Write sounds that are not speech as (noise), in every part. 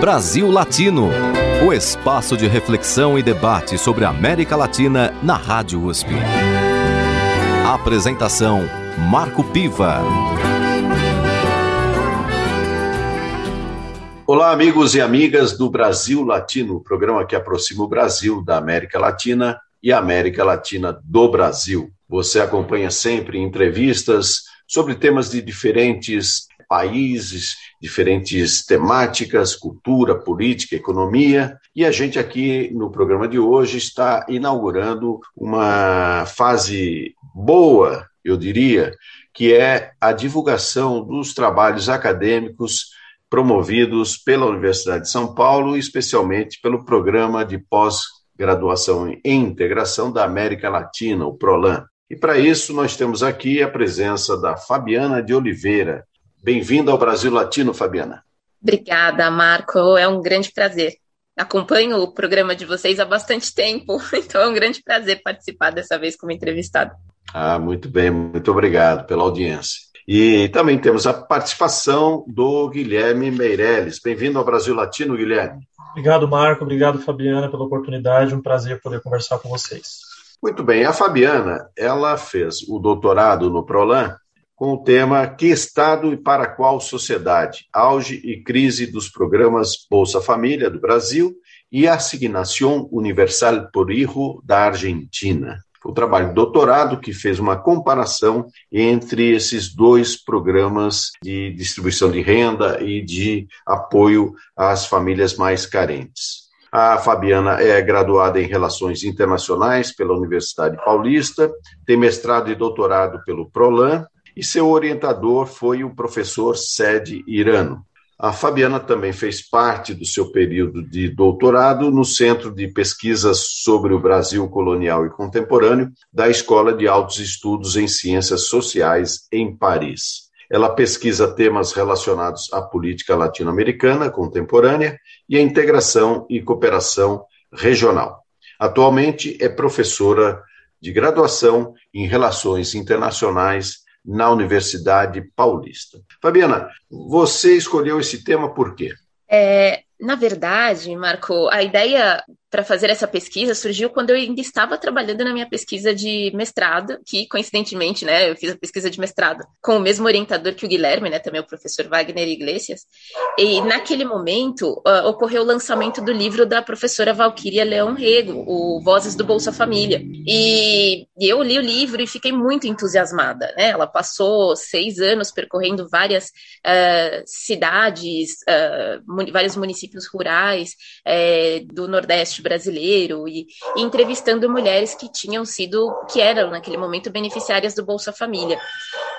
Brasil Latino, o espaço de reflexão e debate sobre a América Latina na Rádio USP. Apresentação Marco Piva. Olá, amigos e amigas do Brasil Latino, programa que aproxima o Brasil da América Latina e a América Latina do Brasil. Você acompanha sempre entrevistas sobre temas de diferentes países, diferentes temáticas, cultura, política, economia. E a gente aqui no programa de hoje está inaugurando uma fase boa, eu diria, que é a divulgação dos trabalhos acadêmicos promovidos pela Universidade de São Paulo, especialmente pelo programa de pós-graduação em integração da América Latina, o PROLAN. E para isso nós temos aqui a presença da Fabiana de Oliveira. Bem-vinda ao Brasil Latino, Fabiana. Obrigada, Marco. É um grande prazer. Acompanho o programa de vocês há bastante tempo, (laughs) então é um grande prazer participar dessa vez como entrevistada. Ah, muito bem, muito obrigado pela audiência. E também temos a participação do Guilherme Meirelles. Bem-vindo ao Brasil Latino, Guilherme. Obrigado, Marco. Obrigado, Fabiana, pela oportunidade. Um prazer poder conversar com vocês. Muito bem. A Fabiana, ela fez o doutorado no Prolan com o tema Que Estado e para qual sociedade? Auge e crise dos programas Bolsa Família do Brasil e Assignação Universal por Hijo da Argentina o trabalho de doutorado que fez uma comparação entre esses dois programas de distribuição de renda e de apoio às famílias mais carentes. A Fabiana é graduada em Relações Internacionais pela Universidade Paulista, tem mestrado e doutorado pelo PROLAN, e seu orientador foi o professor Sede Irano. A Fabiana também fez parte do seu período de doutorado no Centro de Pesquisas sobre o Brasil Colonial e Contemporâneo da Escola de Altos Estudos em Ciências Sociais em Paris. Ela pesquisa temas relacionados à política latino-americana contemporânea e à integração e cooperação regional. Atualmente é professora de graduação em Relações Internacionais na Universidade Paulista. Fabiana, você escolheu esse tema por quê? É, na verdade, Marco, a ideia para fazer essa pesquisa surgiu quando eu ainda estava trabalhando na minha pesquisa de mestrado, que coincidentemente, né, eu fiz a pesquisa de mestrado com o mesmo orientador que o Guilherme, né, também o professor Wagner Iglesias. E naquele momento uh, ocorreu o lançamento do livro da professora Valquíria Leão Rego, o Vozes do Bolsa Família. E, eu li o livro e fiquei muito entusiasmada, né? Ela passou seis anos percorrendo várias uh, cidades, uh, vários municípios rurais eh, do Nordeste brasileiro e, e, entrevistando mulheres que tinham sido, que eram naquele momento beneficiárias do Bolsa Família.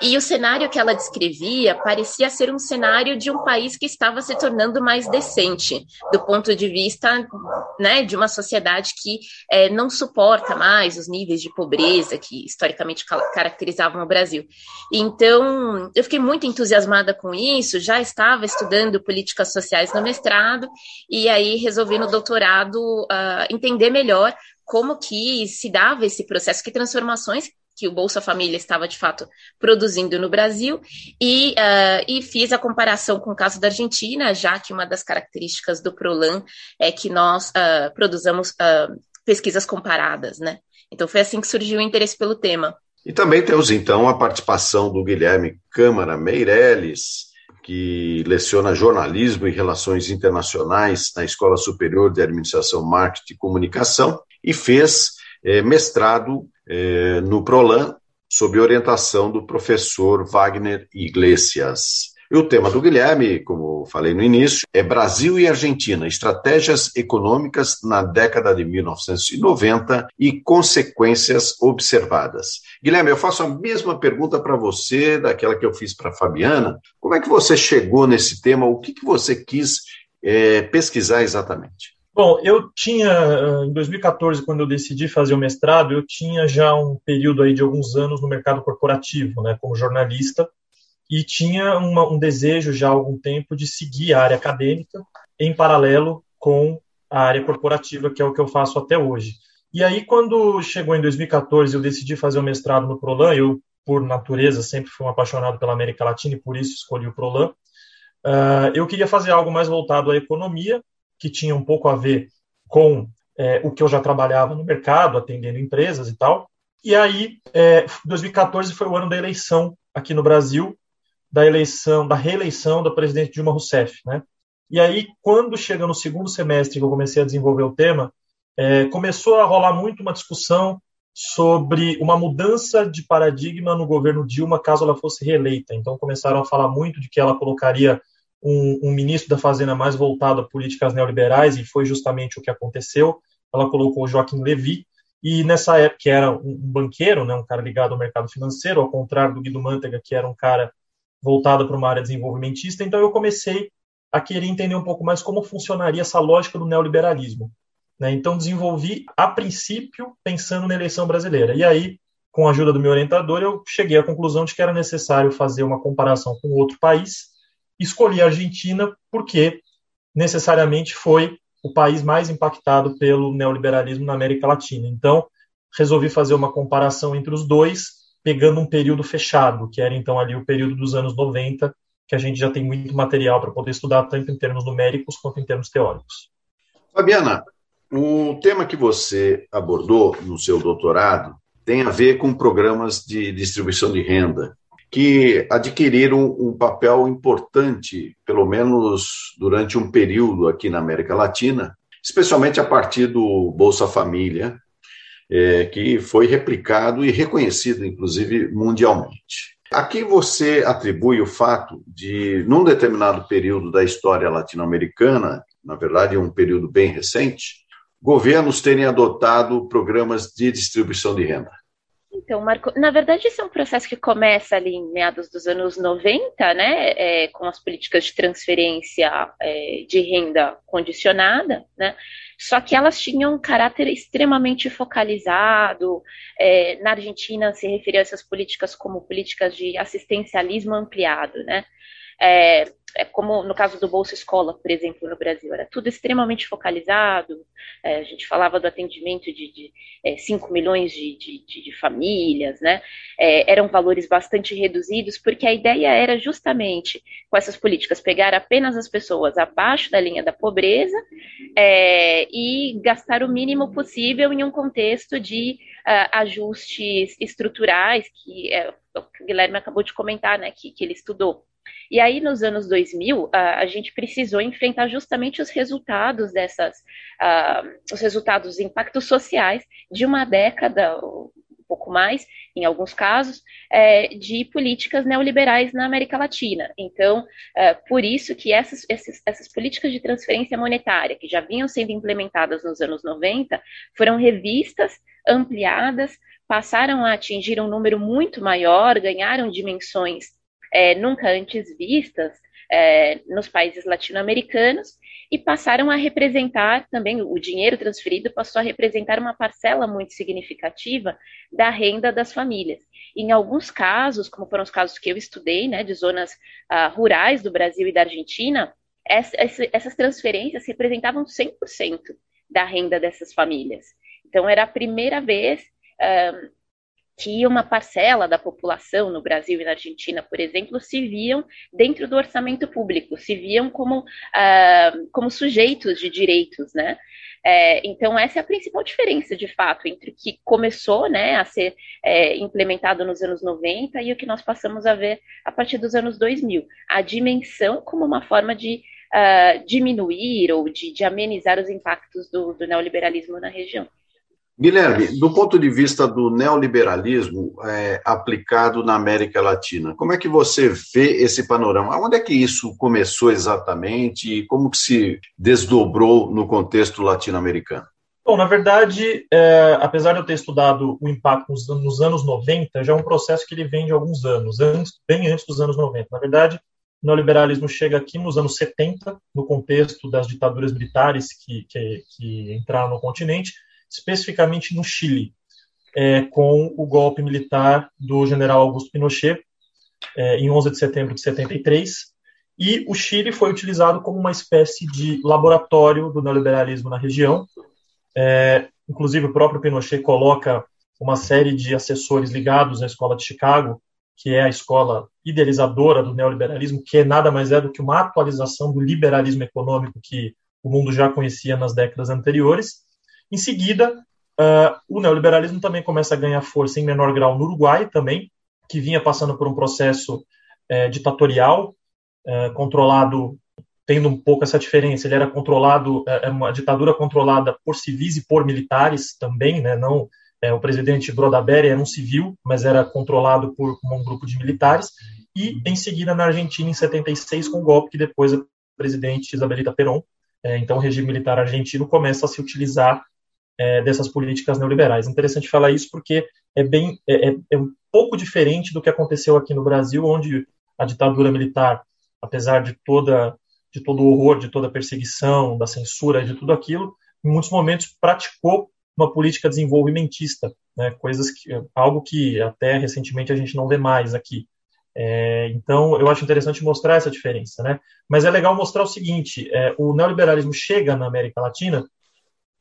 E o cenário que ela descrevia parecia ser um cenário de um país que estava se tornando mais decente, do ponto de vista né, de uma sociedade que é, não suporta mais os níveis de pobreza que historicamente caracterizavam o Brasil. Então, eu fiquei muito entusiasmada com isso, já estava estudando políticas sociais no mestrado, e aí resolvi no doutorado uh, entender melhor como que se dava esse processo, que transformações que o Bolsa Família estava de fato produzindo no Brasil e, uh, e fiz a comparação com o caso da Argentina, já que uma das características do Prolan é que nós uh, produzamos uh, pesquisas comparadas, né? Então foi assim que surgiu o interesse pelo tema. E também temos então a participação do Guilherme Câmara Meirelles, que leciona jornalismo e relações internacionais na Escola Superior de Administração, Marketing e Comunicação e fez eh, mestrado eh, no Prolan sob orientação do professor Wagner Iglesias. E o tema do Guilherme, como falei no início, é Brasil e Argentina, estratégias econômicas na década de 1990 e consequências observadas. Guilherme, eu faço a mesma pergunta para você, daquela que eu fiz para a Fabiana. Como é que você chegou nesse tema? O que, que você quis é, pesquisar exatamente? Bom, eu tinha, ah, em 2014, quando eu decidi fazer o mestrado, eu tinha já um período aí de alguns anos no mercado corporativo, né, como jornalista, e tinha uma, um desejo já há algum tempo de seguir a área acadêmica em paralelo com a área corporativa, que é o que eu faço até hoje. E aí, quando chegou em 2014, eu decidi fazer o mestrado no Prolan, eu, por natureza, sempre fui um apaixonado pela América Latina e por isso escolhi o Prolan. uh, eu queria fazer algo mais voltado à economia, que tinha um pouco a ver com é, o que eu já trabalhava no mercado, atendendo empresas e tal. E aí, é, 2014 foi o ano da eleição aqui no Brasil, da eleição, da reeleição da presidente Dilma Rousseff, né? E aí, quando chega no segundo semestre que eu comecei a desenvolver o tema, é, começou a rolar muito uma discussão sobre uma mudança de paradigma no governo Dilma caso ela fosse reeleita. Então começaram a falar muito de que ela colocaria um, um, ministro da Fazenda mais voltado a políticas neoliberais, e foi justamente o que aconteceu. Ela colocou Joaquim Levy, e nessa época, que era um banqueiro, né, um cara ligado ao mercado financeiro, ao contrário do Guido Mantega, que era um cara voltado para uma área desenvolvimentista. Então eu comecei a querer entender um pouco mais como funcionaria essa lógica do neoliberalismo. Né? Então desenvolvi, a princípio, pensando na eleição brasileira. E aí, com a ajuda do meu orientador, eu cheguei à conclusão de que era necessário fazer uma comparação com outro país escolhi a Argentina porque necessariamente foi o país mais impactado pelo neoliberalismo na América Latina. Então, resolvi fazer uma comparação entre os dois, pegando um período fechado, que era então ali o período dos anos 90, que a gente já tem muito material para poder estudar, tanto em termos numéricos quanto em termos teóricos. Fabiana, o tema que você abordou no seu doutorado tem a ver com programas de distribuição de renda que adquiriram um papel importante, pelo menos durante um período aqui na América Latina, especialmente a partir do Bolsa Família, é, que foi replicado e reconhecido, inclusive, mundialmente. Aqui você atribui o fato de, num determinado período da história latino-americana, na verdade, um período bem recente, governos terem adotado programas de distribuição de renda. Então, Marco, na verdade, esse é um processo que começa ali em meados dos anos 90, né, é, com as políticas de transferência é, de renda condicionada, né, só que elas tinham um caráter extremamente focalizado. É, na Argentina, se referia a essas políticas como políticas de assistencialismo ampliado, né, é, é como no caso do Bolsa Escola, por exemplo, no Brasil, era tudo extremamente focalizado, é, a gente falava do atendimento de, de é, 5 milhões de, de, de famílias, né? É, eram valores bastante reduzidos, porque a ideia era justamente, com essas políticas, pegar apenas as pessoas abaixo da linha da pobreza é, e gastar o mínimo possível em um contexto de uh, ajustes estruturais, que é, o Guilherme acabou de comentar, né, que, que ele estudou. E aí, nos anos 2000, a, gente precisou enfrentar justamente os resultados dessas, uh, os resultados, os impactos sociais de uma década, um pouco mais, em alguns casos, é, de políticas neoliberais na América Latina. Então, é, por isso que essas, essas, essas políticas de transferência monetária, que já vinham sendo implementadas nos anos 90, foram revistas, ampliadas, passaram a atingir um número muito maior, ganharam dimensões é, nunca antes vistas é, nos países latino-americanos e passaram a representar também o dinheiro transferido passou a representar uma parcela muito significativa da renda das famílias. Em alguns casos, como foram os casos que eu estudei, né, de zonas uh, rurais do Brasil e da Argentina, essa, essas transferências representavam 100% da renda dessas famílias. Então, era a primeira vez uh, que uma parcela da população no Brasil e na Argentina, por exemplo, se viam dentro do orçamento público, se viam como, uh, como sujeitos de direitos, né? É, então, essa é a principal diferença, de fato, entre o que começou né, a ser é, implementado nos anos 90 e o que nós passamos a ver a partir dos anos 2000. A dimensão como uma forma de uh, diminuir ou de, de, amenizar os impactos do, do neoliberalismo na região. Guilherme, do ponto de vista do neoliberalismo é, aplicado na América Latina, como é que você vê esse panorama? Onde é que isso começou exatamente e como que se desdobrou no contexto latino-americano? Bom, na verdade, é, apesar de eu ter estudado o impacto nos, nos, anos 90, já é um processo que ele vem de alguns anos, antes, bem antes dos anos 90. Na verdade, o neoliberalismo chega aqui nos anos 70, no contexto das ditaduras militares que, que, que entraram no continente, especificamente no Chile, é, com o golpe militar do general Augusto Pinochet, é, em 11 de setembro de 73, e o Chile foi utilizado como uma espécie de laboratório do neoliberalismo na região. É, inclusive, o próprio Pinochet coloca uma série de assessores ligados à escola de Chicago, que é a escola idealizadora do neoliberalismo, que nada mais é do que uma atualização do liberalismo econômico que o mundo já conhecia nas décadas anteriores. Em seguida, uh, o neoliberalismo também começa a ganhar força em menor grau no Uruguai também, que vinha passando por um processo uh, ditatorial, uh, controlado, tendo um pouco essa diferença, ele era controlado, é, é uma ditadura controlada por civis e por militares também, né, não o presidente Brodaberi era um civil, mas era controlado por um grupo de militares. E, em seguida, na Argentina, em 76, com o golpe que depois a presidente Isabelita Perón, então o regime militar argentino, começa a se utilizar é, dessas políticas neoliberais. Interessante falar isso porque é bem é, é, é um pouco diferente do que aconteceu aqui no Brasil, onde a ditadura militar, apesar de toda de todo o horror, de toda a perseguição, da censura, de tudo aquilo, em muitos momentos praticou uma política desenvolvimentista, né, coisas que, algo que até recentemente a gente não vê mais aqui. É, então, eu acho interessante mostrar essa diferença, né? Mas é legal mostrar o seguinte: é, o neoliberalismo chega na América Latina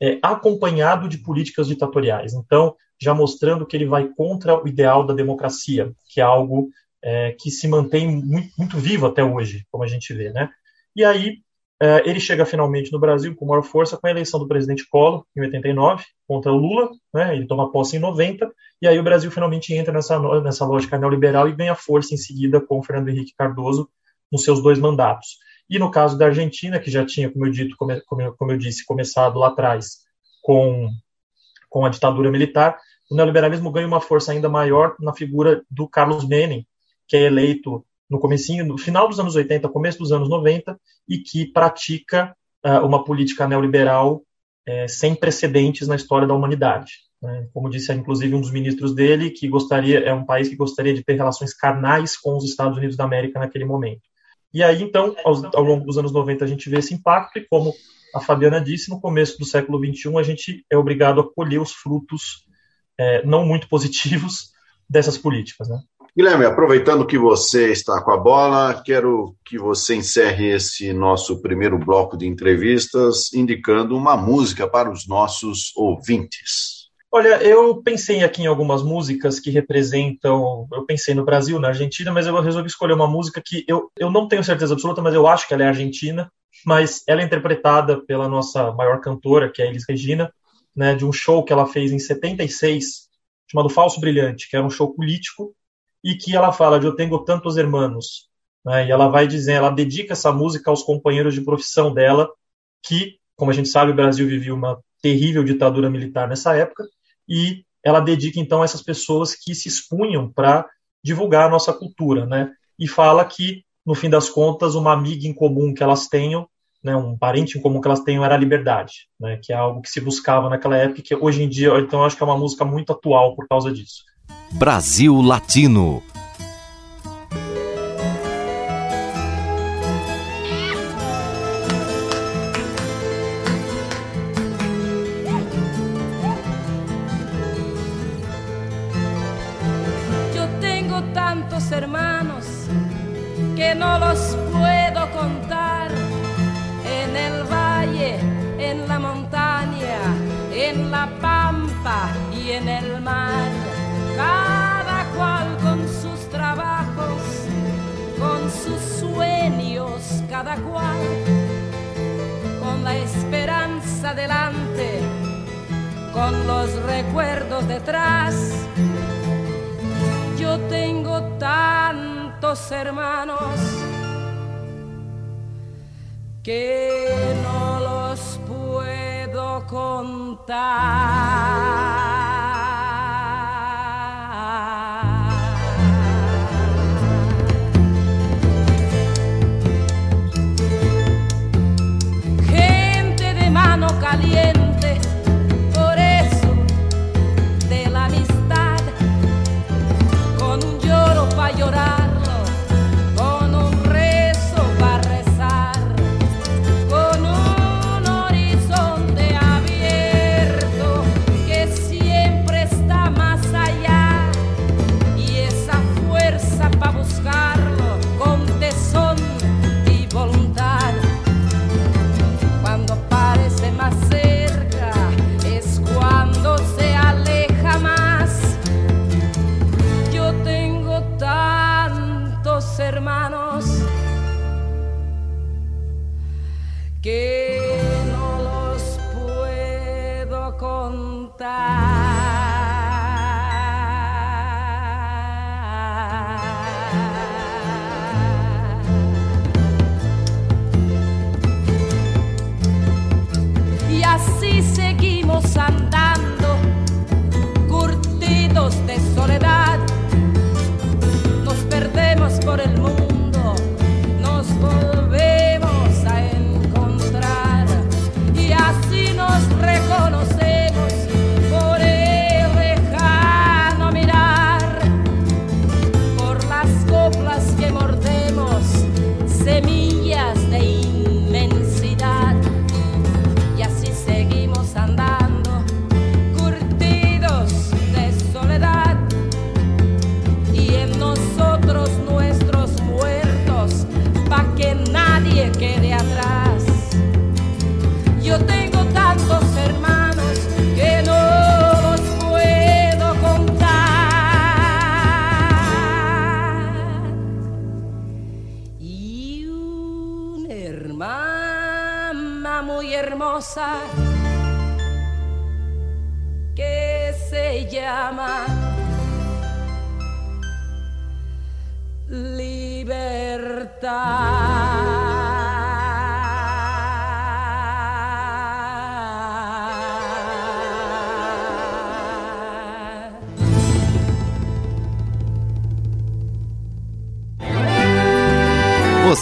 é, acompanhado de políticas ditatoriais. Então, já mostrando que ele vai contra o ideal da democracia, que é algo é, que se mantém muito, muito, vivo até hoje, como a gente vê, né? E aí é, ele chega finalmente no Brasil com maior força com a eleição do presidente Collor, em 89, contra o Lula, né, ele toma posse em 90, e aí o Brasil finalmente entra nessa, nessa lógica neoliberal e ganha força em seguida com o Fernando Henrique Cardoso nos seus dois mandatos. E no caso da Argentina, que já tinha, como eu, dito, como, eu disse, começado lá atrás com, com a ditadura militar, o neoliberalismo ganha uma força ainda maior na figura do Carlos Menem, que é eleito no comecinho, no final dos anos 80, começo dos anos 90, e que pratica uh, uma política neoliberal uh, sem precedentes na história da humanidade. Né? Como disse, inclusive, um dos ministros dele, que gostaria, é um país que gostaria de ter relações carnais com os Estados Unidos da América naquele momento. E aí, então, ao, ao longo dos anos 90, a gente vê esse impacto, e como a Fabiana disse, no começo do século XXI, a gente é obrigado a colher os frutos é, não muito positivos (laughs) dessas políticas. Né? Guilherme, aproveitando que você está com a bola, quero que você encerre esse nosso primeiro bloco de entrevistas indicando uma música para os nossos ouvintes. Olha, eu pensei aqui em algumas músicas que representam. Eu pensei no Brasil, na Argentina, mas eu resolvi escolher uma música que eu, eu não tenho certeza absoluta, mas eu acho que ela é argentina. Mas ela é interpretada pela nossa maior cantora, que é a Elis Regina, né, de um show que ela fez em 76, chamado Falso Brilhante, que era um show político e que ela fala de Eu Tenho Tantos Hermanos. Né, e ela vai dizer, ela dedica essa música aos companheiros de profissão dela, que, como a gente sabe, o Brasil vivia uma terrível ditadura militar nessa época, e ela dedica então a essas pessoas que se expunham para divulgar a nossa cultura, né? E fala que, no fim das contas, uma amiga em comum que elas tenham, né, um parente em comum que elas tenham era a liberdade, né? Que é algo que se buscava naquela época, que hoje em dia, então, acho que é uma música muito atual por causa disso. Brasil Latino. Que no los puedo contar.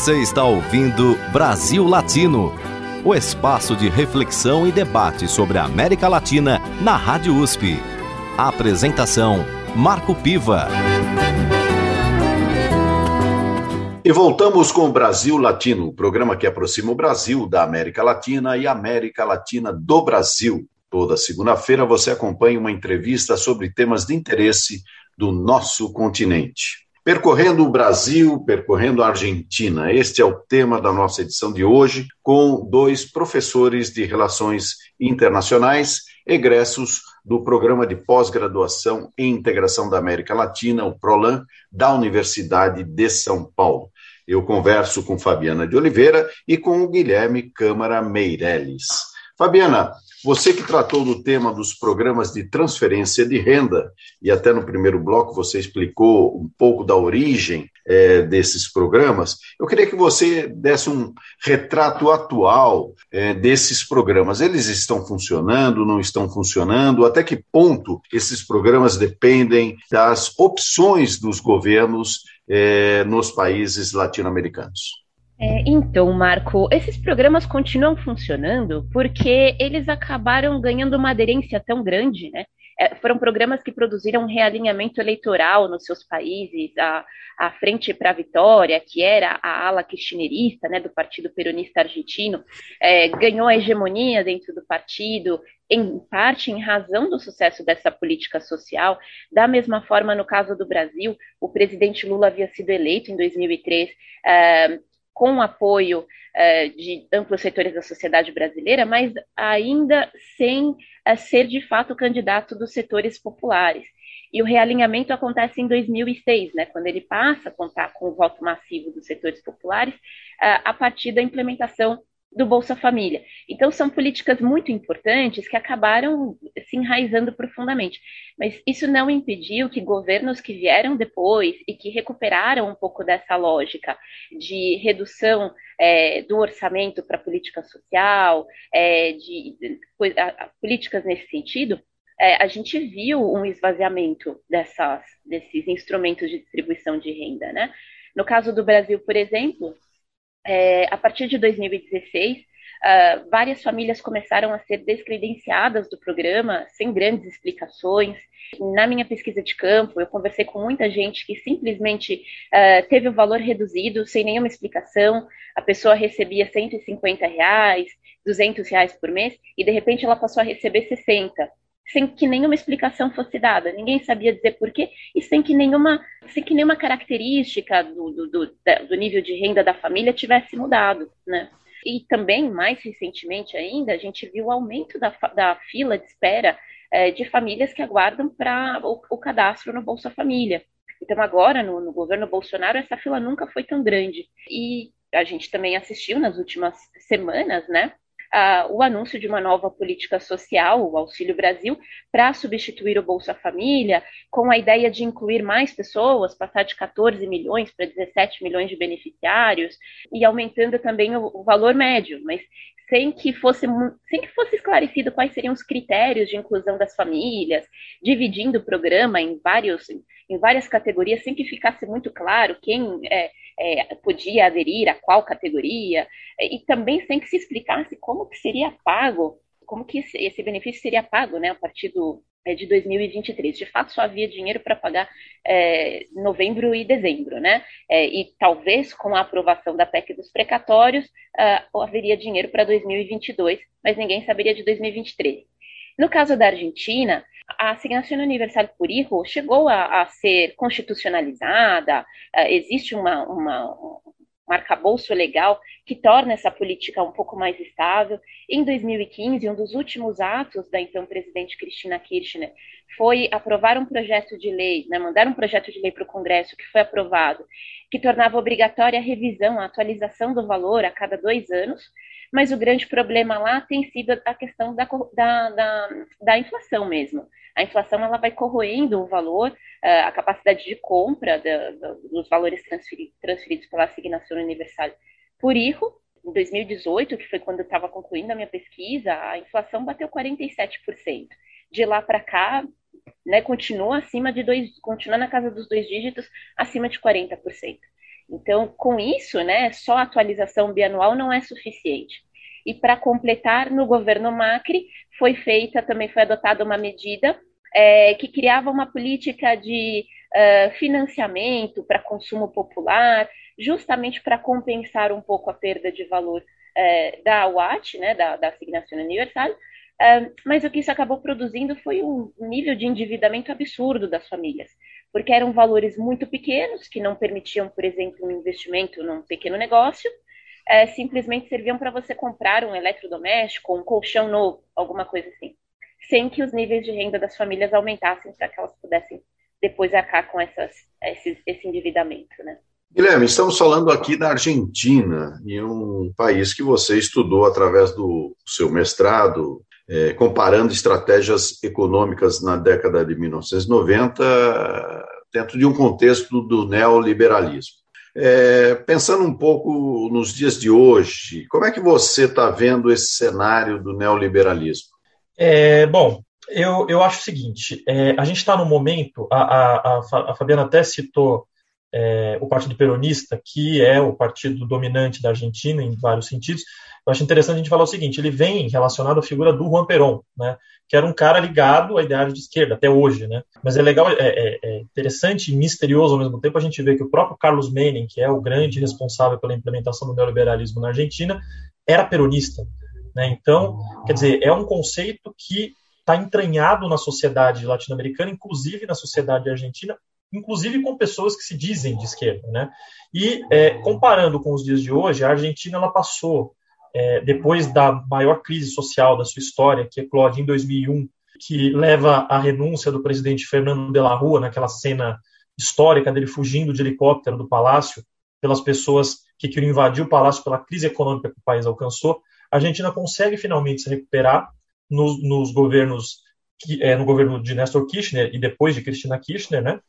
Você está ouvindo Brasil Latino, o espaço de reflexão e debate sobre a América Latina na Rádio USP. A apresentação: Marco Piva. E voltamos com Brasil Latino, o programa que aproxima o Brasil da América Latina e a América Latina do Brasil. Toda segunda-feira você acompanha uma entrevista sobre temas de interesse do nosso continente. Percorrendo o Brasil, percorrendo a Argentina. Este é o tema da nossa edição de hoje, com dois professores de Relações Internacionais, egressos do Programa de Pós-Graduação em Integração da América Latina, o PROLAN, da Universidade de São Paulo. Eu converso com Fabiana de Oliveira e com o Guilherme Câmara Meirelles. Fabiana, você que tratou do tema dos programas de transferência de renda, e até no primeiro bloco você explicou um pouco da origem é, desses programas, eu queria que você desse um retrato atual é, desses programas. Eles estão funcionando, não estão funcionando? Até que ponto esses programas dependem das opções dos governos é, nos países latino-americanos? É, então, Marco, esses programas continuam funcionando porque eles acabaram ganhando uma aderência tão grande, né? É, foram programas que produziram um realinhamento eleitoral nos seus países, a, a Frente para a Vitória, que era a ala kirchnerista, né, do Partido Peronista Argentino, é, ganhou a hegemonia dentro do partido, em parte em razão do sucesso dessa política social. Da mesma forma, no caso do Brasil, o presidente Lula havia sido eleito em 2003 é, com apoio uh, de amplos setores da sociedade brasileira, mas ainda sem uh, ser de fato candidato dos setores populares. E o realinhamento acontece em 2006, né, quando ele passa a contar com o voto massivo dos setores populares, uh, a partir da implementação do Bolsa Família. Então, são políticas muito importantes que acabaram se enraizando profundamente. Mas isso não impediu que governos que vieram depois e que recuperaram um pouco dessa lógica de redução é, do orçamento para política social, é, de, de, a, a, políticas nesse sentido, é, a gente viu um esvaziamento dessas, desses instrumentos de distribuição de renda. Né? No caso do Brasil, por exemplo, é, a partir de 2016, uh, várias famílias começaram a ser descredenciadas do programa, sem grandes explicações. Na minha pesquisa de campo, eu conversei com muita gente que simplesmente uh, teve o valor reduzido, sem nenhuma explicação. A pessoa recebia 150 reais, 200 reais por mês, e de repente ela passou a receber 60 sem que nenhuma explicação fosse dada, ninguém sabia dizer porquê, e sem que nenhuma, sem que nenhuma característica do, do, do, do nível de renda da família tivesse mudado, né? E também, mais recentemente ainda, a gente viu o aumento da, da fila de espera é, de famílias que aguardam para o, o, cadastro no Bolsa Família. Então, agora, no, no, governo Bolsonaro, essa fila nunca foi tão grande. E a gente também assistiu nas últimas semanas, né? O anúncio de uma nova política social, o Auxílio Brasil, para substituir o Bolsa Família, com a ideia de incluir mais pessoas, passar de 14 milhões para 17 milhões de beneficiários, e aumentando também o, o valor médio, mas sem que fosse sem que fosse esclarecido quais seriam os critérios de inclusão das famílias, dividindo o programa em vários em várias categorias, sem que ficasse muito claro quem é, é, podia aderir a qual categoria, e também sem que se explicasse como que seria pago, como que esse, benefício seria pago né, a partir do, é, de 2023. De fato, só havia dinheiro para pagar é, novembro e dezembro, né? É, e talvez com a aprovação da PEC dos precatórios uh, haveria dinheiro para 2022, mas ninguém saberia de 2023. No caso da Argentina, a asignação universal por hijo chegou a, a ser constitucionalizada, uh, existe uma, uma, um arcabouço legal que torna essa política um pouco mais estável. Em 2015, um dos últimos atos da então presidente Cristina Kirchner foi aprovar um projeto de lei, né, mandar um projeto de lei para o Congresso que foi aprovado, que tornava obrigatória a revisão, a atualização do valor a cada dois anos, mas o grande problema lá tem sido a questão da, da, da, da inflação mesmo. A inflação ela vai corroendo o valor, a capacidade de compra dos valores transferidos, transferidos pela assignação universal por IRO. Em 2018, que foi quando eu estava concluindo a minha pesquisa, a inflação bateu 47%. De lá para cá, né, continua acima de dois, continua na casa dos dois dígitos, acima de 40%. Então, com isso, né, só a atualização bianual não é suficiente. E para completar, no governo Macri foi feita, também foi adotada uma medida é, que criava uma política de uh, financiamento para consumo popular, justamente para compensar um pouco a perda de valor uh, da UAT, né, da, da Asignação Universal, uh, mas o que isso acabou produzindo foi um nível de endividamento absurdo das famílias porque eram valores muito pequenos, que não permitiam, por exemplo, um investimento num pequeno negócio, é, simplesmente serviam para você comprar um eletrodoméstico, um colchão novo, alguma coisa assim, sem que os níveis de renda das famílias aumentassem para que elas pudessem depois arcar com essas, esse, esse endividamento, né? Guilherme, estamos falando aqui da Argentina, em um país que você estudou através do seu mestrado, é, comparando estratégias econômicas na década de 1990 dentro de um contexto do neoliberalismo. É, pensando um pouco nos dias de hoje, como é que você está vendo esse cenário do neoliberalismo? É, bom, eu, eu acho o seguinte: é, a gente está no momento, a, a, a, Fabiana até citou é, o Partido Peronista, que é o partido dominante da Argentina em vários sentidos, eu acho interessante a gente falar o seguinte: ele vem relacionado à figura do Juan Perón, né, que era um cara ligado à ideia de esquerda até hoje, né. Mas é legal, é, é, é, interessante e misterioso ao mesmo tempo a gente ver que o próprio Carlos Menem, que é o grande responsável pela implementação do neoliberalismo na Argentina, era peronista. Né. Então, quer dizer, é um conceito que está entranhado na sociedade latino-americana, inclusive na sociedade argentina, inclusive com pessoas que se dizem de esquerda, né? E é, comparando com os dias de hoje, a Argentina ela passou é, depois da maior crise social da sua história, que eclode em 2001, que leva à renúncia do presidente Fernando de la Rua, naquela cena histórica dele fugindo de helicóptero do palácio, pelas pessoas que queriam invadir o palácio pela crise econômica que o país alcançou, a Argentina consegue finalmente se recuperar nos, nos governos, é, no governo de Néstor Kirchner e depois de Cristina Kirchner, né?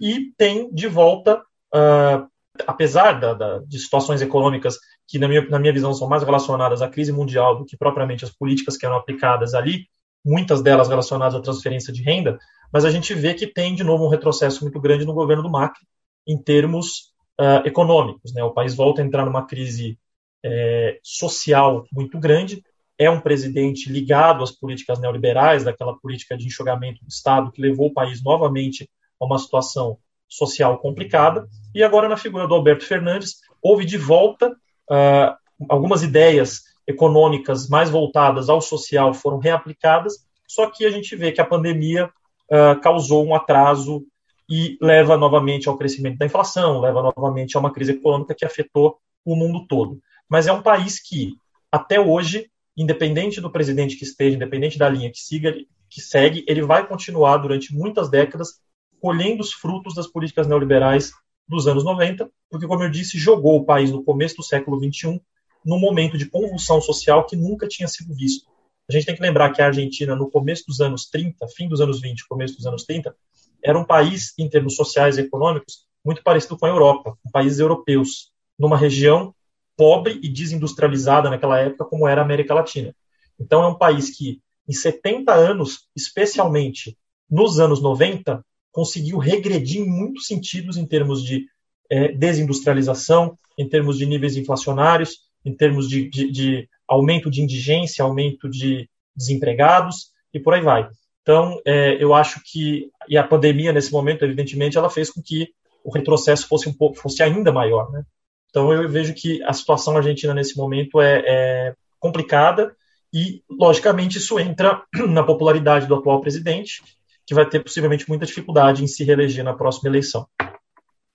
E tem de volta, uh, apesar da, da, de situações econômicas que, na minha, na minha visão, são mais relacionadas à crise mundial do que propriamente as políticas que eram aplicadas ali, muitas delas relacionadas à transferência de renda, mas a gente vê que tem, de novo, um retrocesso muito grande no governo do Macri em termos uh, econômicos. Né? O país volta a entrar numa crise é, social muito grande, é um presidente ligado às políticas neoliberais, daquela política de enxugamento do Estado que levou o país novamente a uma situação social complicada, e agora na figura do Alberto Fernandes, houve de volta uh, algumas ideias econômicas mais voltadas ao social foram reaplicadas, só que a gente vê que a pandemia uh, causou um atraso e leva novamente ao crescimento da inflação, leva novamente a uma crise econômica que afetou o mundo todo. Mas é um país que, até hoje, independente do presidente que esteja, independente da linha que siga, que segue, ele vai continuar durante muitas décadas colhendo os frutos das políticas neoliberais dos anos 90, porque, como eu disse, jogou o país no começo do século XXI num momento de convulsão social que nunca tinha sido visto. A gente tem que lembrar que a Argentina, no começo dos anos 30, fim dos anos 20, começo dos anos 30, era um país, em termos sociais e econômicos, muito parecido com a Europa, com países europeus, numa região pobre e desindustrializada naquela época, como era a América Latina. Então, é um país que, em 70 anos, especialmente nos anos 90, conseguiu regredir em muitos sentidos em termos de é, desindustrialização, em termos de níveis inflacionários, em termos de, de, de, aumento de indigência, aumento de desempregados e por aí vai. Então, é, eu acho que e a pandemia nesse momento, evidentemente, ela fez com que o retrocesso fosse um pouco, fosse ainda maior, né? Então, eu vejo que a situação argentina nesse momento é, é complicada e, logicamente, isso entra (clears throat) na popularidade do atual presidente, que vai ter possivelmente muita dificuldade em se reeleger na próxima eleição.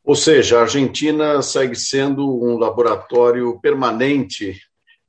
Ou seja, a Argentina segue sendo um laboratório permanente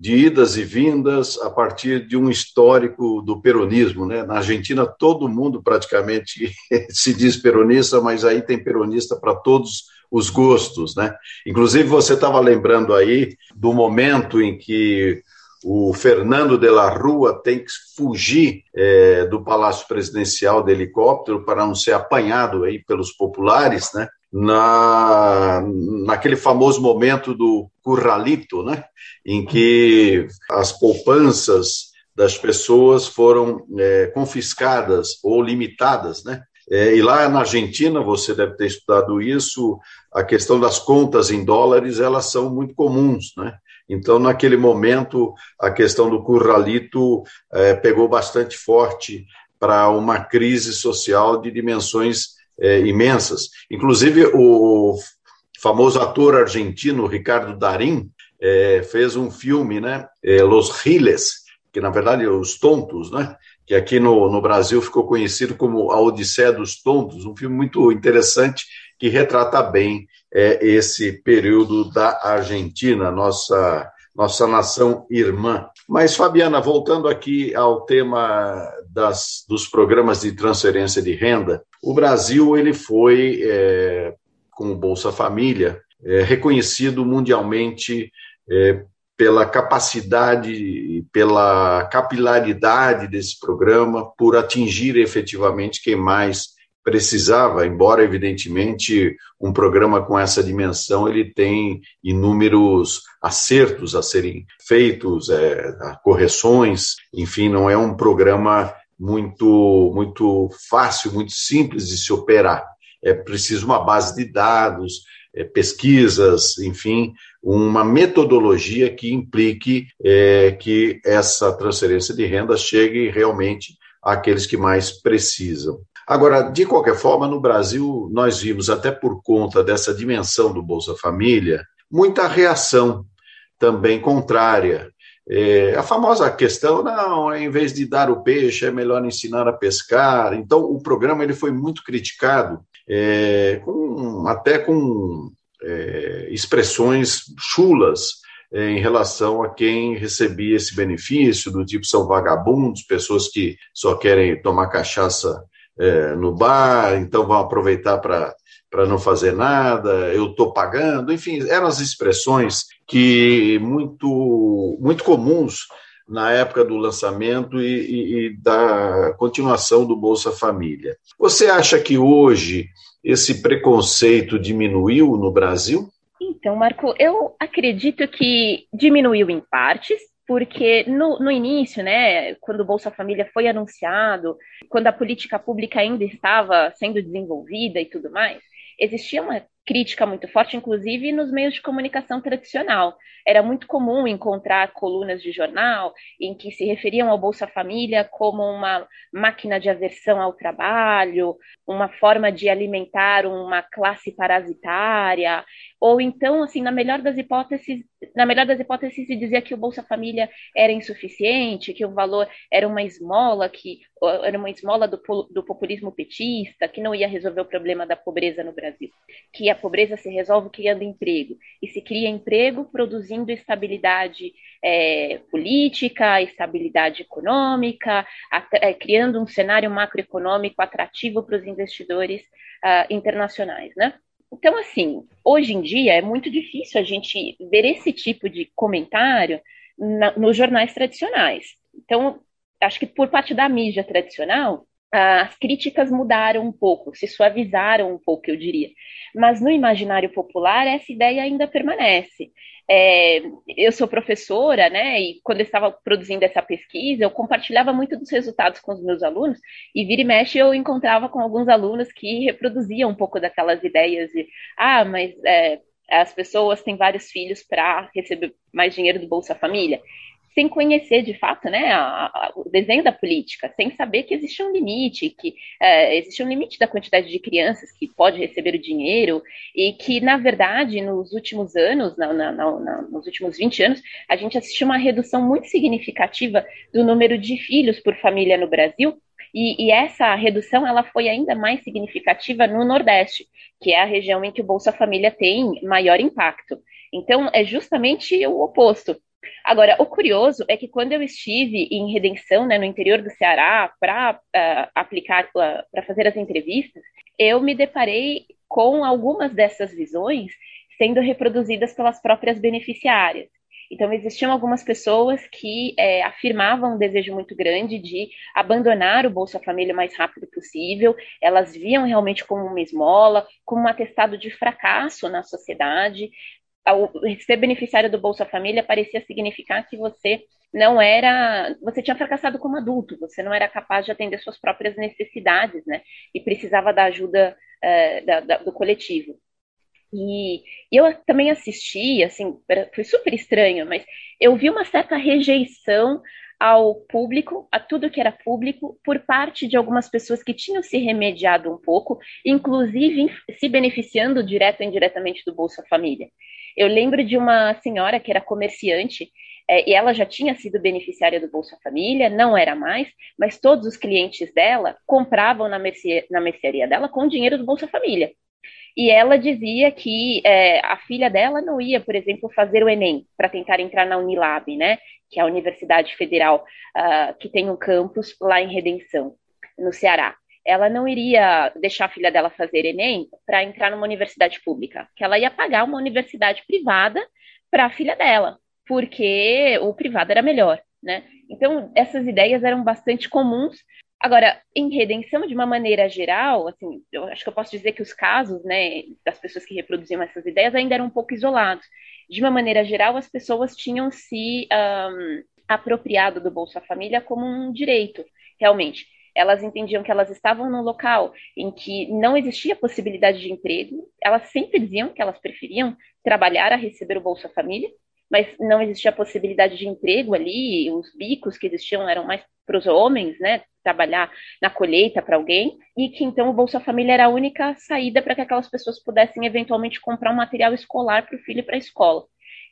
de idas e vindas a partir de um histórico do peronismo. Né? Na Argentina, todo mundo praticamente (laughs) se diz peronista, mas aí tem peronista para todos os gostos. Né? Inclusive, você estava lembrando aí do momento em que o Fernando de la Rua tem que fugir é, do Palácio Presidencial de helicóptero para não ser apanhado aí pelos populares, né? na, naquele famoso momento do curralito, né, em que as poupanças das pessoas foram é, confiscadas ou limitadas, né? É, e lá na Argentina, você deve ter estudado isso, a questão das contas em dólares, elas são muito comuns, né? Então, naquele momento, a questão do curralito é, pegou bastante forte para uma crise social de dimensões é, imensas. Inclusive, o famoso ator argentino Ricardo Darín é, fez um filme, né, Los Giles, que na verdade é Os Tontos, né, que aqui no, no Brasil ficou conhecido como A Odisseia dos Tontos, um filme muito interessante que retrata bem é, esse período da Argentina, nossa nossa nação irmã. Mas, Fabiana, voltando aqui ao tema das, dos programas de transferência de renda, o Brasil ele foi, é, com o Bolsa Família, é, reconhecido mundialmente é, pela capacidade, pela capilaridade desse programa, por atingir efetivamente quem mais precisava, embora evidentemente um programa com essa dimensão ele tem inúmeros acertos a serem feitos, é, correções, enfim, não é um programa muito, muito fácil, muito simples de se operar. É preciso uma base de dados, é, pesquisas, enfim, uma metodologia que implique é, que essa transferência de renda chegue realmente àqueles que mais precisam. Agora, de qualquer forma, no Brasil, nós vimos, até por conta dessa dimensão do Bolsa Família, muita reação também contrária é, a famosa questão, não, em vez de dar o peixe, é melhor ensinar a pescar. Então, o programa ele foi muito criticado, é, com, até com é, expressões chulas é, em relação a quem recebia esse benefício, do tipo são vagabundos, pessoas que só querem tomar cachaça é, no bar, então vão aproveitar para não fazer nada, eu estou pagando, enfim, eram as expressões que muito, muito comuns na época do lançamento e, e, e, da continuação do Bolsa Família. Você acha que hoje esse preconceito diminuiu no Brasil? Então, Marco, eu acredito que diminuiu em partes, porque no, no início, né, quando o Bolsa Família foi anunciado, quando a política pública ainda estava sendo desenvolvida e tudo mais, existia uma crítica muito forte, inclusive nos meios de comunicação tradicional. Era muito comum encontrar colunas de jornal em que se referiam ao Bolsa Família como uma máquina de aversão ao trabalho, uma forma de alimentar uma classe parasitária, ou então, assim, na melhor das hipóteses, na melhor das hipóteses se dizia que o Bolsa Família era insuficiente, que o valor era uma esmola, que era uma esmola do, do populismo petista, que não ia resolver o problema da pobreza no Brasil, que a pobreza se resolve criando emprego, e se cria emprego produzindo estabilidade é, política, estabilidade econômica, é, criando um cenário macroeconômico atrativo para os investidores uh, internacionais, né? Então, assim, hoje em dia é muito difícil a gente ver esse tipo de comentário na, nos jornais tradicionais. Então, acho que por parte da mídia tradicional, as críticas mudaram um pouco, se suavizaram um pouco, eu diria. Mas no imaginário popular, essa ideia ainda permanece. É, eu sou professora, né? E quando eu estava produzindo essa pesquisa, eu compartilhava muito dos resultados com os meus alunos, e vira e mexe eu encontrava com alguns alunos que reproduziam um pouco daquelas ideias de ah, mas é, as pessoas têm vários filhos para receber mais dinheiro do Bolsa Família sem conhecer de fato né, a, a, o desenho da política, sem saber que existe um limite, que é, existe um limite da quantidade de crianças que pode receber o dinheiro, e que, na verdade, nos últimos anos, na, na, na, nos últimos 20 anos, a gente assistiu uma redução muito significativa do número de filhos por família no Brasil, e, e, essa redução ela foi ainda mais significativa no Nordeste, que é a região em que o Bolsa Família tem maior impacto. Então, é justamente o oposto. Agora, o curioso é que quando eu estive em Redenção, né, no interior do Ceará, para uh, ah, aplicar, uh, para fazer as entrevistas, eu me deparei com algumas dessas visões sendo reproduzidas pelas próprias beneficiárias. Então, existiam algumas pessoas que é, afirmavam um desejo muito grande de abandonar o Bolsa Família o mais rápido possível, elas viam realmente como uma esmola, como um atestado de fracasso na sociedade, ser beneficiário do Bolsa Família parecia significar que você não era, você tinha fracassado como adulto, você não era capaz de atender suas próprias necessidades, né? E precisava da ajuda uh, da, da, do coletivo. E, e eu também assisti, assim, foi super estranho, mas eu vi uma certa rejeição ao público, a tudo que era público, por parte de algumas pessoas que tinham se remediado um pouco, inclusive se beneficiando direto ou indiretamente do Bolsa Família. Eu lembro de uma senhora que era comerciante é, e ela já tinha sido beneficiária do Bolsa Família, não era mais, mas todos os clientes dela compravam na, merce, na mercearia dela com dinheiro do Bolsa Família. E ela dizia que é, a filha dela não ia, por exemplo, fazer o Enem para tentar entrar na Unilab, né? Que é a Universidade Federal uh, que tem um campus lá em Redenção, no Ceará ela não iria deixar a filha dela fazer Enem para entrar numa universidade pública, que ela ia pagar uma universidade privada para a filha dela, porque o privado era melhor, né? Então, essas ideias eram bastante comuns. Agora, em redenção, de uma maneira geral, assim, eu acho que eu posso dizer que os casos, né, das pessoas que reproduziam essas ideias ainda eram um pouco isolados. De uma maneira geral, as pessoas tinham se um, apropriado do Bolsa Família como um direito, realmente elas entendiam que elas estavam num local em que não existia possibilidade de emprego, elas sempre diziam que elas preferiam trabalhar a receber o Bolsa Família, mas não existia possibilidade de emprego ali, os bicos que existiam eram mais para os homens, né, trabalhar na colheita para alguém, e que então o Bolsa Família era a única saída para que aquelas pessoas pudessem eventualmente comprar um material escolar para o filho para a escola.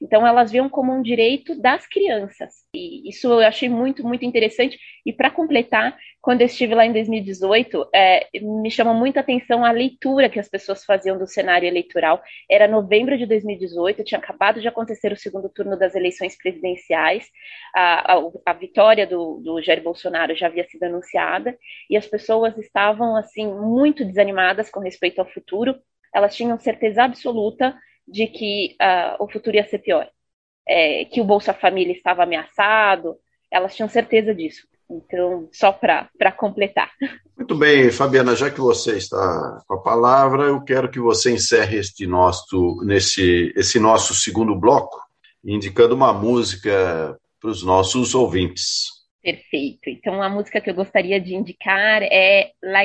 Então, elas viam como um direito das crianças. E isso eu achei muito, muito interessante. E para completar, quando eu estive lá em 2018, é, me chamou muita atenção a leitura que as pessoas faziam do cenário eleitoral. Era novembro de 2018, tinha acabado de acontecer o segundo turno das eleições presidenciais, a, a, a vitória do, do Jair Bolsonaro já havia sido anunciada, e as pessoas estavam, assim, muito desanimadas com respeito ao futuro. Elas tinham certeza absoluta de que uh, o futuro ia ser pior, é, que o Bolsa Família estava ameaçado, elas tinham certeza disso. Então, só para completar. Muito bem, Fabiana, já que você está com a palavra, eu quero que você encerre este nosso, nesse, esse nosso segundo bloco, indicando uma música para os nossos ouvintes. Perfeito. Então, a música que eu gostaria de indicar é La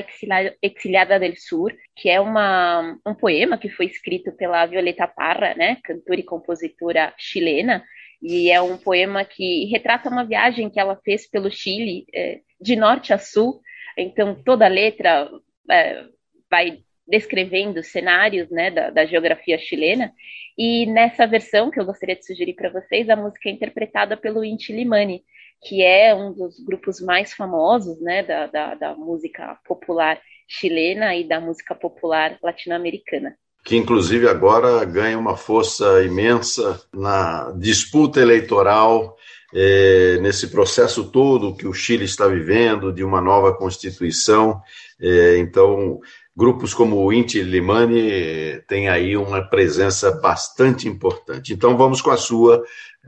Exiliada del Sur, que é uma, um poema que foi escrito pela Violeta Parra, né, cantora e compositora chilena, e é um poema que retrata uma viagem que ela fez pelo Chile, é, de norte a sul. Então, toda a letra é, vai descrevendo cenários né, da, da, geografia chilena. E nessa versão que eu gostaria de sugerir para vocês, a música é interpretada pelo Inti Limani, que é um dos grupos mais famosos né, da, da, da música popular chilena e da música popular latino-americana. Que inclusive agora ganha uma força imensa na disputa eleitoral, é, nesse processo todo que o Chile está vivendo, de uma nova Constituição. É, então, grupos como o Inti Limani têm aí uma presença bastante importante. Então vamos com a sua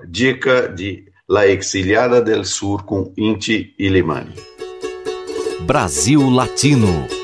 dica de La Exiliada del Sur com Inti Limani. Brasil Latino.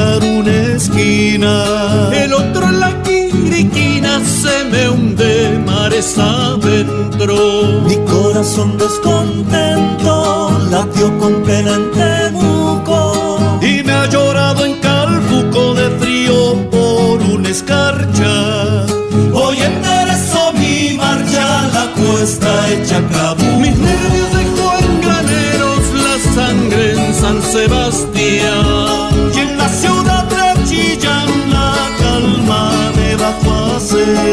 cruzar una esquina. El otro en la quiriquina se me hunde mares adentro. Mi corazón descontento latió con pena en Temuco. Y me ha llorado en Calbuco de frío por una escarcha. Hoy enderezo mi marcha la cuesta hecha cabo. Mis nervios de cuenganeros, la sangre en San Sebastián. away.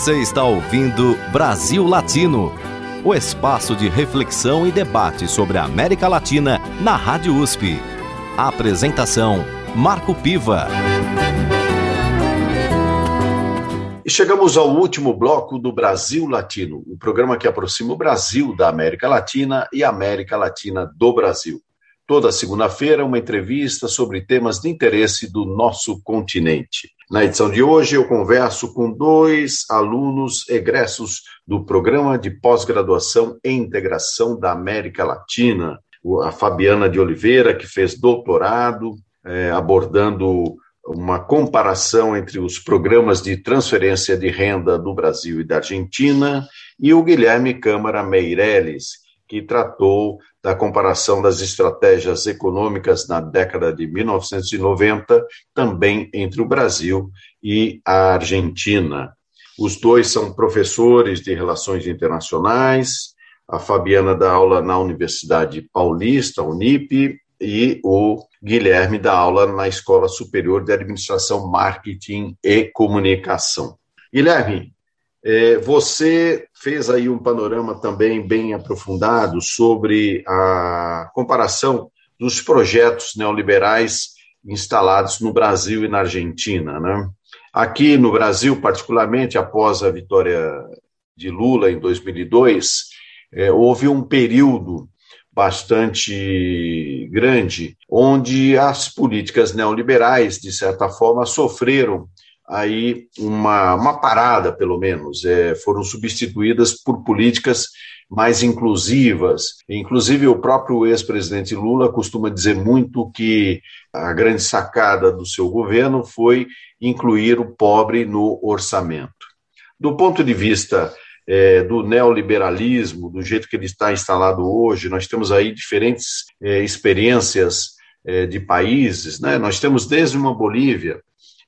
Você está ouvindo Brasil Latino, o espaço de reflexão e debate sobre a América Latina na Rádio USP. A apresentação: Marco Piva. E chegamos ao último bloco do Brasil Latino, o programa que aproxima o Brasil da América Latina e a América Latina do Brasil. Toda segunda-feira, uma entrevista sobre temas de interesse do nosso continente. Na edição de hoje, eu converso com dois alunos egressos do Programa de Pós-Graduação em Integração da América Latina. A Fabiana de Oliveira, que fez doutorado, é, abordando uma comparação entre os programas de transferência de renda do Brasil e da Argentina, e o Guilherme Câmara Meirelles, que tratou da comparação das estratégias econômicas na década de 1990, também entre o Brasil e a Argentina. Os dois são professores de relações internacionais, a Fabiana dá aula na Universidade Paulista, Unip, e o Guilherme dá aula na Escola Superior de Administração, Marketing e Comunicação. Guilherme, você fez aí um panorama também bem aprofundado sobre a comparação dos projetos neoliberais instalados no Brasil e na Argentina. Né? Aqui no Brasil, particularmente após a vitória de Lula em 2002, é, houve um período bastante grande onde as políticas neoliberais, de certa forma, sofreram aí uma, uma parada, pelo menos, é, foram substituídas por políticas mais inclusivas. Inclusive, o próprio ex-presidente Lula costuma dizer muito que a grande sacada do seu governo foi incluir o pobre no orçamento. Do ponto de vista é, do neoliberalismo, do jeito que ele está instalado hoje, nós temos aí diferentes é, experiências é, de países. Né? Nós temos desde uma Bolívia,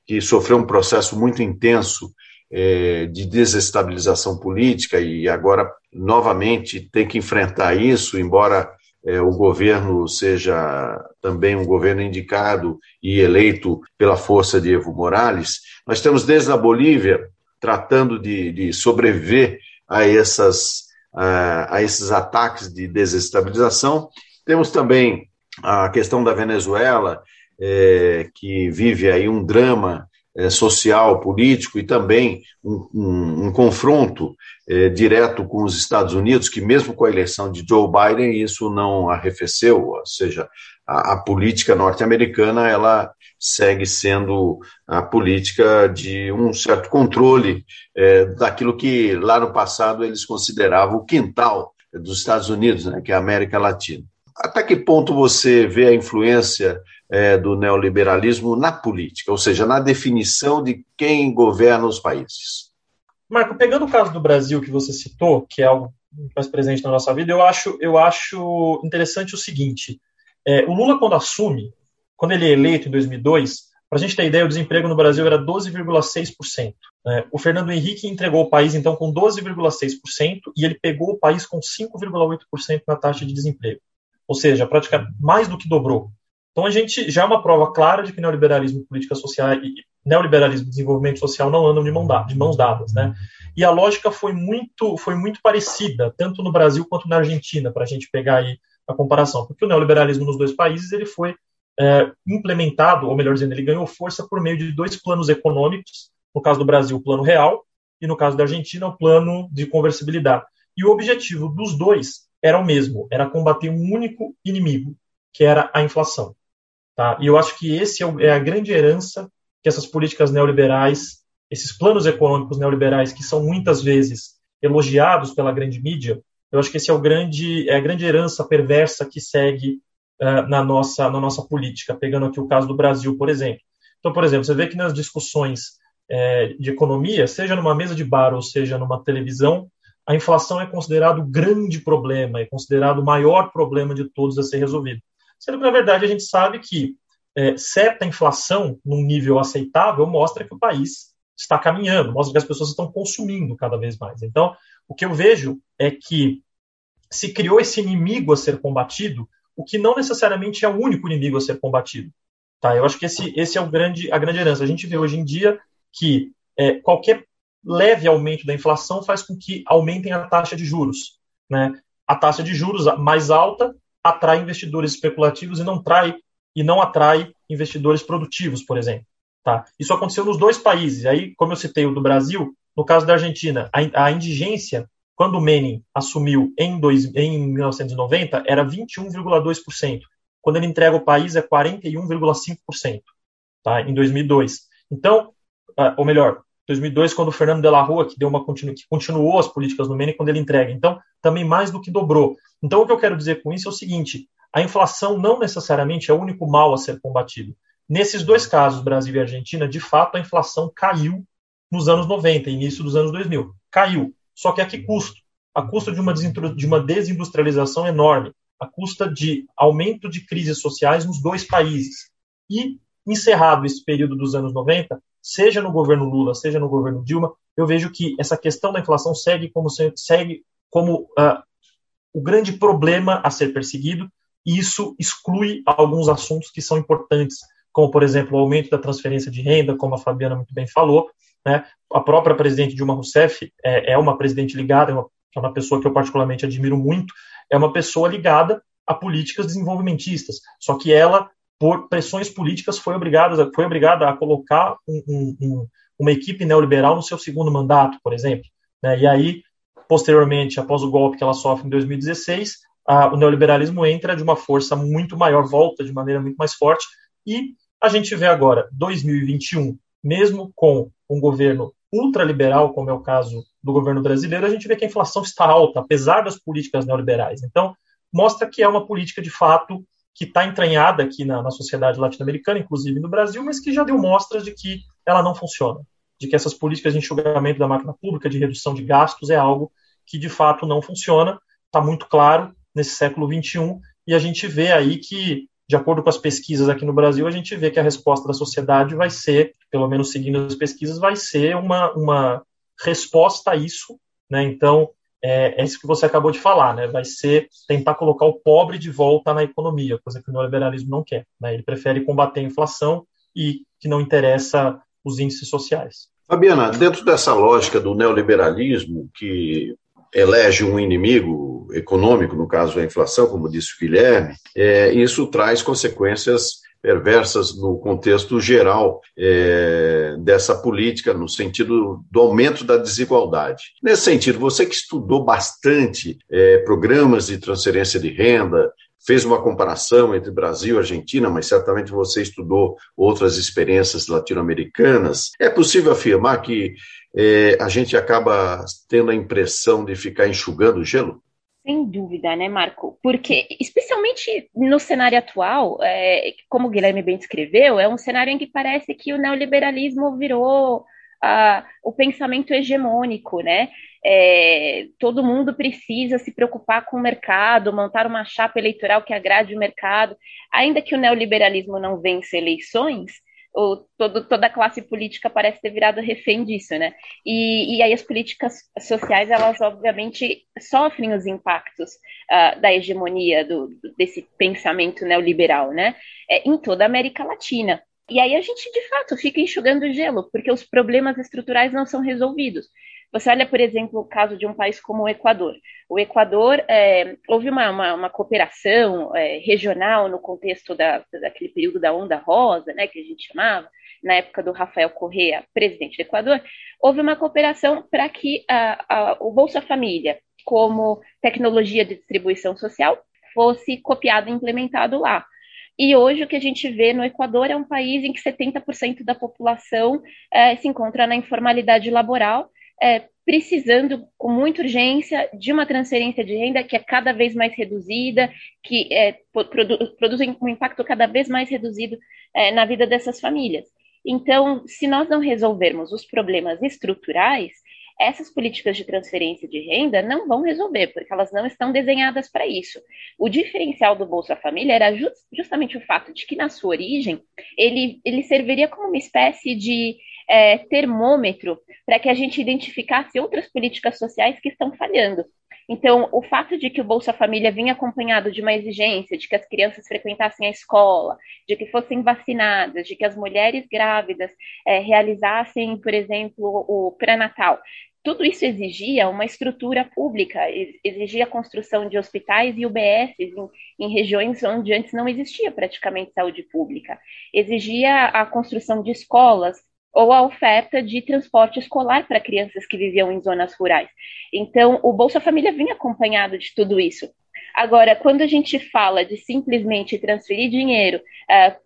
que sofreu um processo muito intenso é, de desestabilização política e agora novamente tem que enfrentar isso, embora é, o governo seja também um governo indicado e eleito pela força de Evo Morales. Nós temos desde a Bolívia tratando de, de sobreviver a, essas, a, a esses ataques de desestabilização. Temos também a questão da Venezuela, é, que vive aí um drama é, social, político e também um, um, um confronto é, direto com os Estados Unidos, que mesmo com a eleição de Joe Biden, isso não arrefeceu, ou seja, a, a política norte-americana, ela segue sendo a política de um certo controle é, daquilo que lá no passado eles consideravam o quintal dos Estados Unidos, né, que é a América Latina. Até que ponto você vê a influência é, do neoliberalismo na política, ou seja, na definição de quem governa os países? Marco, pegando o caso do Brasil que você citou, que é algo mais presente na nossa vida, eu acho, eu acho interessante o seguinte: é, o Lula, quando assume, quando ele é eleito em 2002, para a gente ter ideia, o desemprego no Brasil era 12,6%. Né? O Fernando Henrique entregou o país, então, com 12,6% e ele pegou o país com 5,8% na taxa de desemprego. Ou seja, praticamente mais do que dobrou. Então a gente já é uma prova clara de que neoliberalismo e política social e neoliberalismo e desenvolvimento social não andam de, mão da, de mãos dadas, né? E a lógica foi muito foi muito parecida tanto no Brasil quanto na Argentina para a gente pegar aí a comparação, porque o neoliberalismo nos dois países ele foi é, implementado, ou melhor dizendo, ele ganhou força por meio de dois planos econômicos, no caso do Brasil o plano real e no caso da Argentina o plano de conversibilidade. E o objetivo dos dois era o mesmo, era combater um único inimigo, que era a inflação. Tá? E eu acho que esse é, é a grande herança que essas políticas neoliberais, esses planos econômicos neoliberais, que são muitas vezes elogiados pela grande mídia, eu acho que esse é, o grande, é a grande herança perversa que segue uh, na, nossa, na nossa política, pegando aqui o caso do Brasil, por exemplo. Então, por exemplo, você vê que nas discussões é, de economia, seja numa mesa de bar ou seja numa televisão, a inflação é considerado o grande problema, é considerado o maior problema de todos a ser resolvido. Sendo que, na verdade, a gente sabe que é, certa inflação num nível aceitável mostra que o país está caminhando, mostra que as pessoas estão consumindo cada vez mais. Então, o que eu vejo é que se criou esse inimigo a ser combatido, o que não necessariamente é o único inimigo a ser combatido. Tá? Eu acho que esse, esse é o grande, a grande herança. A gente vê hoje em dia que é, qualquer leve aumento da inflação faz com que aumentem a taxa de juros. Né? A taxa de juros mais alta atrai investidores especulativos e não trai e não atrai investidores produtivos, por exemplo. Tá? Isso aconteceu nos dois países. Aí, como eu citei o do Brasil, no caso da Argentina, a, indigência, quando o Menem assumiu em, dois, em 1990, era 21,2%. Quando ele entrega o país, é 41,5%, tá? em 2002. Então, uh, ou melhor, 2002, quando o Fernando de la Rua, que, deu uma continu, que continuou as políticas do Menem, quando ele entrega. Então, também mais do que dobrou. Então, o que eu quero dizer com isso é o seguinte: a inflação não necessariamente é o único mal a ser combatido. Nesses dois casos, Brasil e Argentina, de fato, a inflação caiu nos anos 90, início dos anos 2000. Caiu. Só que a que custo? A custo de uma, de uma desindustrialização enorme, a custa de aumento de crises sociais nos dois países. E, encerrado esse período dos anos 90, seja no governo Lula, seja no governo Dilma, eu vejo que essa questão da inflação segue como, segue como uh, o grande problema a ser perseguido, e isso exclui alguns assuntos que são importantes, como, por exemplo, o aumento da transferência de renda, como a Fabiana muito bem falou, né? A própria presidente Dilma Rousseff é, é uma presidente ligada, é uma, é uma pessoa que eu particularmente admiro muito, é uma pessoa ligada a políticas desenvolvimentistas. Só que ela, por pressões políticas, foi obrigada, foi obrigada a colocar um, um, um, uma equipe neoliberal no seu segundo mandato, por exemplo. Né? E aí, posteriormente, após o golpe que ela sofre em 2016, a, o neoliberalismo entra de uma força muito maior, volta de maneira muito mais forte, e a gente vê agora, 2021, mesmo com um governo ultraliberal, como é o caso do governo brasileiro, a gente vê que a inflação está alta, apesar das políticas neoliberais. Então, mostra que é uma política de fato que está entranhada aqui na, na sociedade latino-americana, inclusive no Brasil, mas que já deu mostras de que ela não funciona, de que essas políticas de enxugamento da máquina pública, de redução de gastos, é algo que de fato não funciona, está muito claro nesse século XXI, e a gente vê aí que, de acordo com as pesquisas aqui no Brasil, a gente vê que a resposta da sociedade vai ser, pelo menos seguindo as pesquisas, vai ser uma, uma resposta a isso, né? Então, é, é, isso que você acabou de falar, né? Vai ser tentar colocar o pobre de volta na economia, coisa que o neoliberalismo não quer. Né? Ele prefere combater a inflação e que não interessa os índices sociais. Fabiana, dentro dessa lógica do neoliberalismo, que elege um inimigo econômico, no caso a inflação, como disse o Guilherme, é, isso traz consequências perversas no contexto geral é, dessa política, no sentido do aumento da desigualdade. Nesse sentido, você que estudou bastante é, programas de transferência de renda, fez uma comparação entre Brasil e Argentina, mas certamente você estudou outras experiências latino-americanas. É possível afirmar que é, a gente acaba tendo a impressão de ficar enxugando gelo? Sem dúvida, né, Marco? Porque, especialmente no cenário atual, é, como o Guilherme bem descreveu, é um cenário em que parece que o neoliberalismo virou uh, o pensamento hegemônico, né? É, todo mundo precisa se preocupar com o mercado, montar uma chapa eleitoral que agrade o mercado. Ainda que o neoliberalismo não vence eleições, o, todo, toda a classe política parece ter virado refém disso, né? E, e aí as políticas sociais, elas obviamente sofrem os impactos uh, da hegemonia do, desse pensamento neoliberal, né? É, em toda a América Latina. E aí a gente, de fato, fica enxugando gelo, porque os problemas estruturais não são resolvidos. Você olha, por exemplo, o caso de um país como o Equador. O Equador, é, houve uma, uma, uma cooperação é, regional no contexto da, daquele período da Onda Rosa, né, que a gente chamava, na época do Rafael Correa, presidente do Equador, houve uma cooperação para que a, a, o Bolsa Família, como tecnologia de distribuição social, fosse copiado e implementado lá. E hoje o que a gente vê no Equador é um país em que 70% da população é, se encontra na informalidade laboral é, precisando com muita urgência de uma transferência de renda que é cada vez mais reduzida, que é, produ produz um impacto cada vez mais reduzido é, na vida dessas famílias. Então, se nós não resolvermos os problemas estruturais, essas políticas de transferência de renda não vão resolver, porque elas não estão desenhadas para isso. O diferencial do Bolsa Família era just, justamente o fato de que, na sua origem, ele, ele serviria como uma espécie de é, termômetro para que a gente identificasse outras políticas sociais que estão falhando. Então, o fato de que o Bolsa Família vinha acompanhado de uma exigência de que as crianças frequentassem a escola, de que fossem vacinadas, de que as mulheres grávidas é, realizassem, por exemplo, o pré-natal, tudo isso exigia uma estrutura pública, exigia a construção de hospitais e UBS em, em, regiões onde antes não existia praticamente saúde pública, exigia a construção de escolas, ou a oferta de transporte escolar para crianças que viviam em zonas rurais. Então, o Bolsa Família vinha acompanhado de tudo isso. Agora, quando a gente fala de simplesmente transferir dinheiro uh,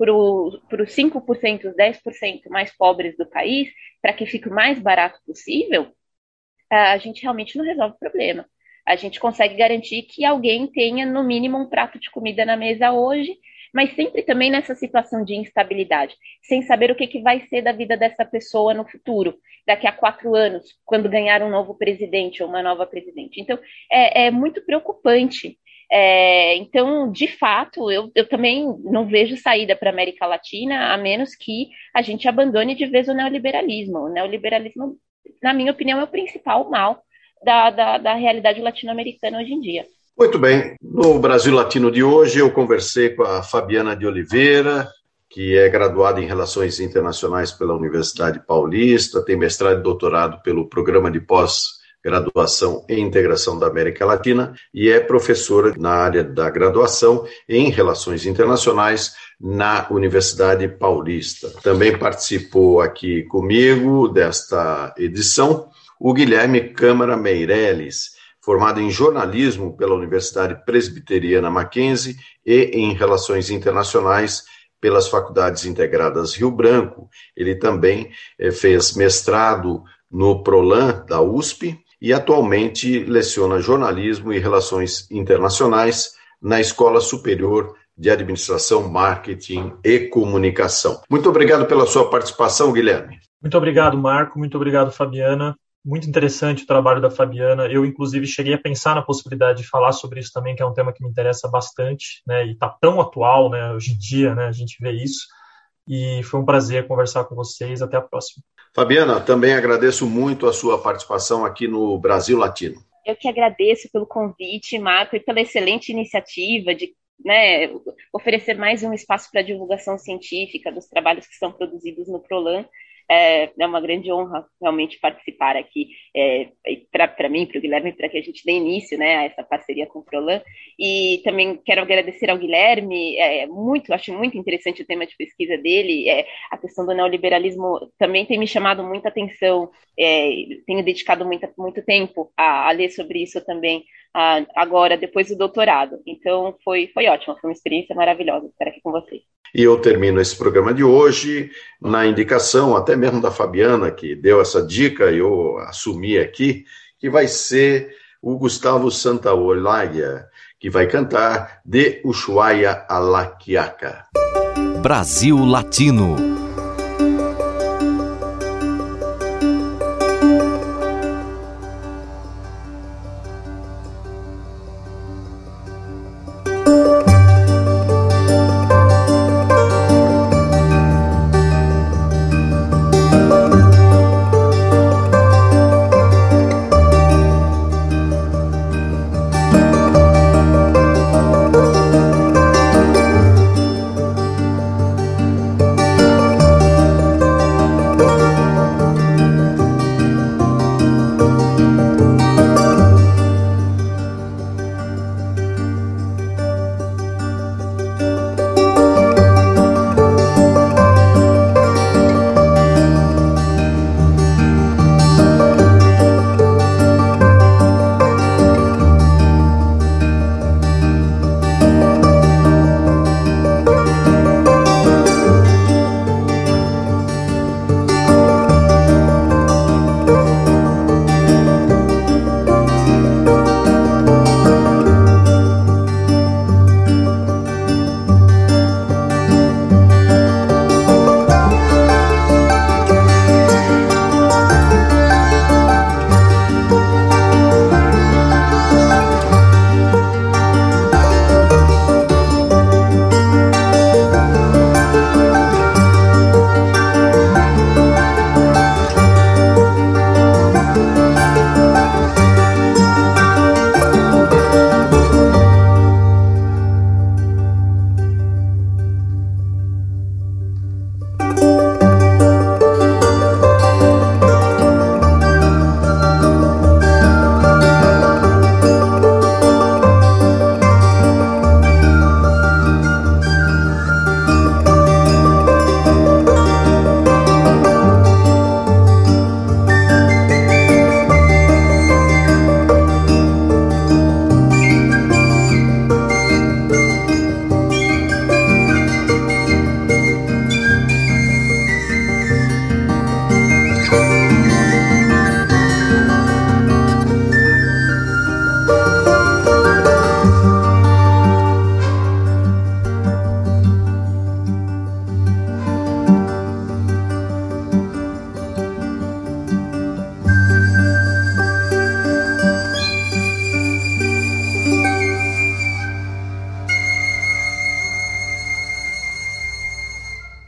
para os 5%, os 10% mais pobres do país, para que fique o mais barato possível, uh, a gente realmente não resolve o problema. A gente consegue garantir que alguém tenha, no mínimo, um prato de comida na mesa hoje mas sempre também nessa situação de instabilidade, sem saber o que, que vai ser da vida dessa pessoa no futuro, daqui a quatro anos, quando ganhar um novo presidente ou uma nova presidente. Então, é, é muito preocupante. É, então, de fato, eu, eu também não vejo saída para a América Latina, a menos que a gente abandone de vez o neoliberalismo. O neoliberalismo, na minha opinião, é o principal mal da, da, da realidade latino-americana hoje em dia. Muito bem. No Brasil Latino de hoje, eu conversei com a Fabiana de Oliveira, que é graduado em Relações Internacionais pela Universidade Paulista, tem mestrado e doutorado pelo Programa de Pós-Graduação em Integração da América Latina e é professora na área da graduação em Relações Internacionais na Universidade Paulista. Também participou aqui comigo desta edição o Guilherme Câmara Meirelles, formado em jornalismo pela Universidade Presbiteriana Mackenzie e em Relações Internacionais pelas Faculdades Integradas Rio Branco. Ele também eh, fez mestrado no Prolan da USP e atualmente leciona jornalismo e relações internacionais na Escola Superior de Administração, Marketing e Comunicação. Muito obrigado pela sua participação, Guilherme. Muito obrigado, Marco. Muito obrigado, Fabiana muito interessante o trabalho da Fabiana. Eu, inclusive, cheguei a pensar na possibilidade de falar sobre isso também, que é um tema que me interessa bastante, né? E está tão atual, né? Hoje em dia, né? A gente vê isso. E foi um prazer conversar com vocês. Até a próxima. Fabiana, também agradeço muito a sua participação aqui no Brasil Latino. Eu que agradeço pelo convite, Marco, e pela excelente iniciativa de né, oferecer mais um espaço para divulgação científica dos trabalhos que são produzidos no Prolan é, é uma grande honra realmente participar aqui é, para mim, para o Guilherme, para que a gente dê início né, a essa parceria com o Prolan. E também quero agradecer ao Guilherme, é, muito, acho muito interessante o tema de pesquisa dele, é, a questão do neoliberalismo também tem me chamado muita atenção, é, tenho dedicado muito, muito tempo a, a ler sobre isso também, agora, depois do doutorado. Então, foi, foi ótimo, foi uma experiência maravilhosa estar aqui com vocês. E eu termino esse programa de hoje na indicação, até mesmo da Fabiana, que deu essa dica, eu assumi aqui, que vai ser o Gustavo Santaolalla, que vai cantar De Ushuaia a La Quiaca. Brasil Latino